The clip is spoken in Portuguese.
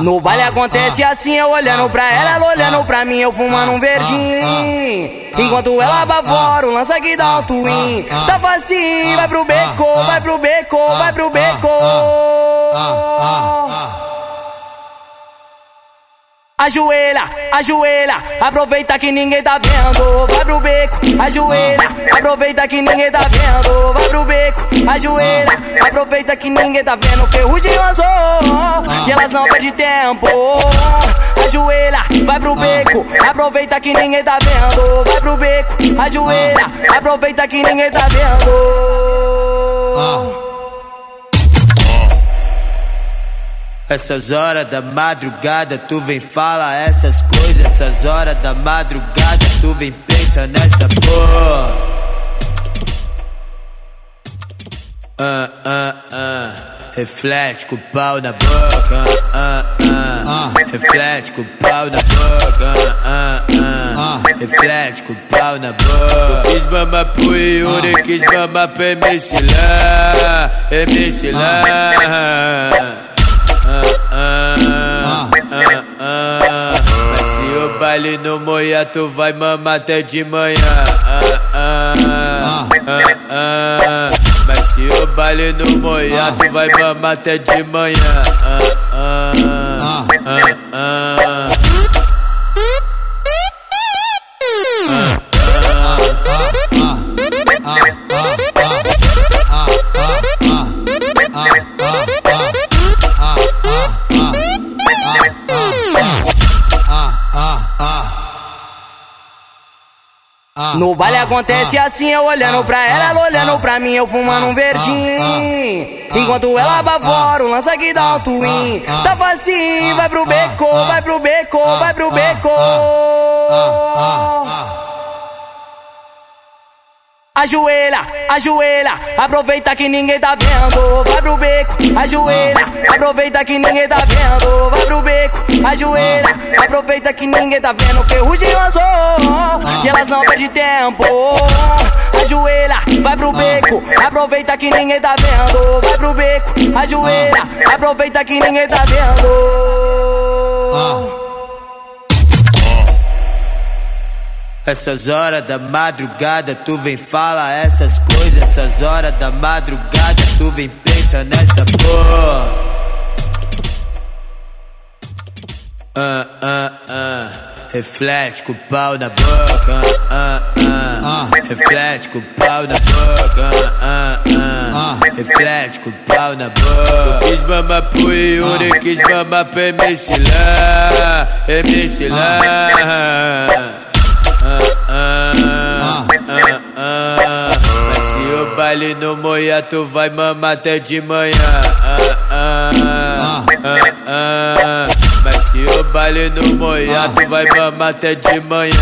No baile acontece assim, eu olhando pra ela, ela olhando pra mim, eu fumando um verdinho. Enquanto ela bavora, o lança que dá um twin. Tá facinho, vai pro beco, vai pro beco, vai pro beco. Ajoelha, ajoelha, aproveita que ninguém tá vendo, vai pro beco. Ajoelha, aproveita que ninguém tá vendo, vai pro beco. Ajoelha, aproveita que ninguém tá vendo, ferrugem lançou e elas não perdem tempo. Ajoelha, vai pro beco, aproveita que ninguém tá vendo, vai pro beco. Ajoelha, aproveita que ninguém tá vendo. Essas horas da madrugada tu vem fala essas coisas. Essas horas da madrugada tu vem pensa nessa porra. Ah, ah, ah. Reflete com o pau na boca. Ah, ah, ah. Reflete com o pau na boca. Ah, ah, ah. Reflete com o pau na boca. Quis mamar pro Yuri, quis mamar pro MC lá. MC lá. Baile no moia, tu vai mamar até de manhã. Mas se o baile no moia, tu vai mamar até de manhã. No baile acontece assim, eu olhando pra ela, ela olhando pra mim, eu fumando um verdinho. Enquanto ela bavora, o lança que dá um twin. Tá facinho, vai pro beco, vai pro beco, vai pro beco. Ajoelha, ajoelha, aproveita que ninguém tá vendo, vai pro beco. Ajoelha, aproveita que ninguém tá vendo, vai pro beco. Ajoelha, aproveita que ninguém tá vendo, ferrugem lançou e elas não perdem tempo. Ajoelha, vai pro beco, aproveita que ninguém tá vendo, vai pro beco. Ajoelha, aproveita que ninguém tá vendo. Essas horas da madrugada tu vem fala essas coisas. Essas horas da madrugada tu vem pensa nessa porra. Ah, ah, ah. Reflete com o pau na boca. Ah, ah. Reflete com o pau na boca. Ah, ah. Reflete com o pau na boca. Quis mamar pro Yuri, quis mamar pro MC lá. MC lá. Mas se o baile no moia, tu vai mamar até de manhã. Mas se o baile no moia, tu vai mamar até de manhã.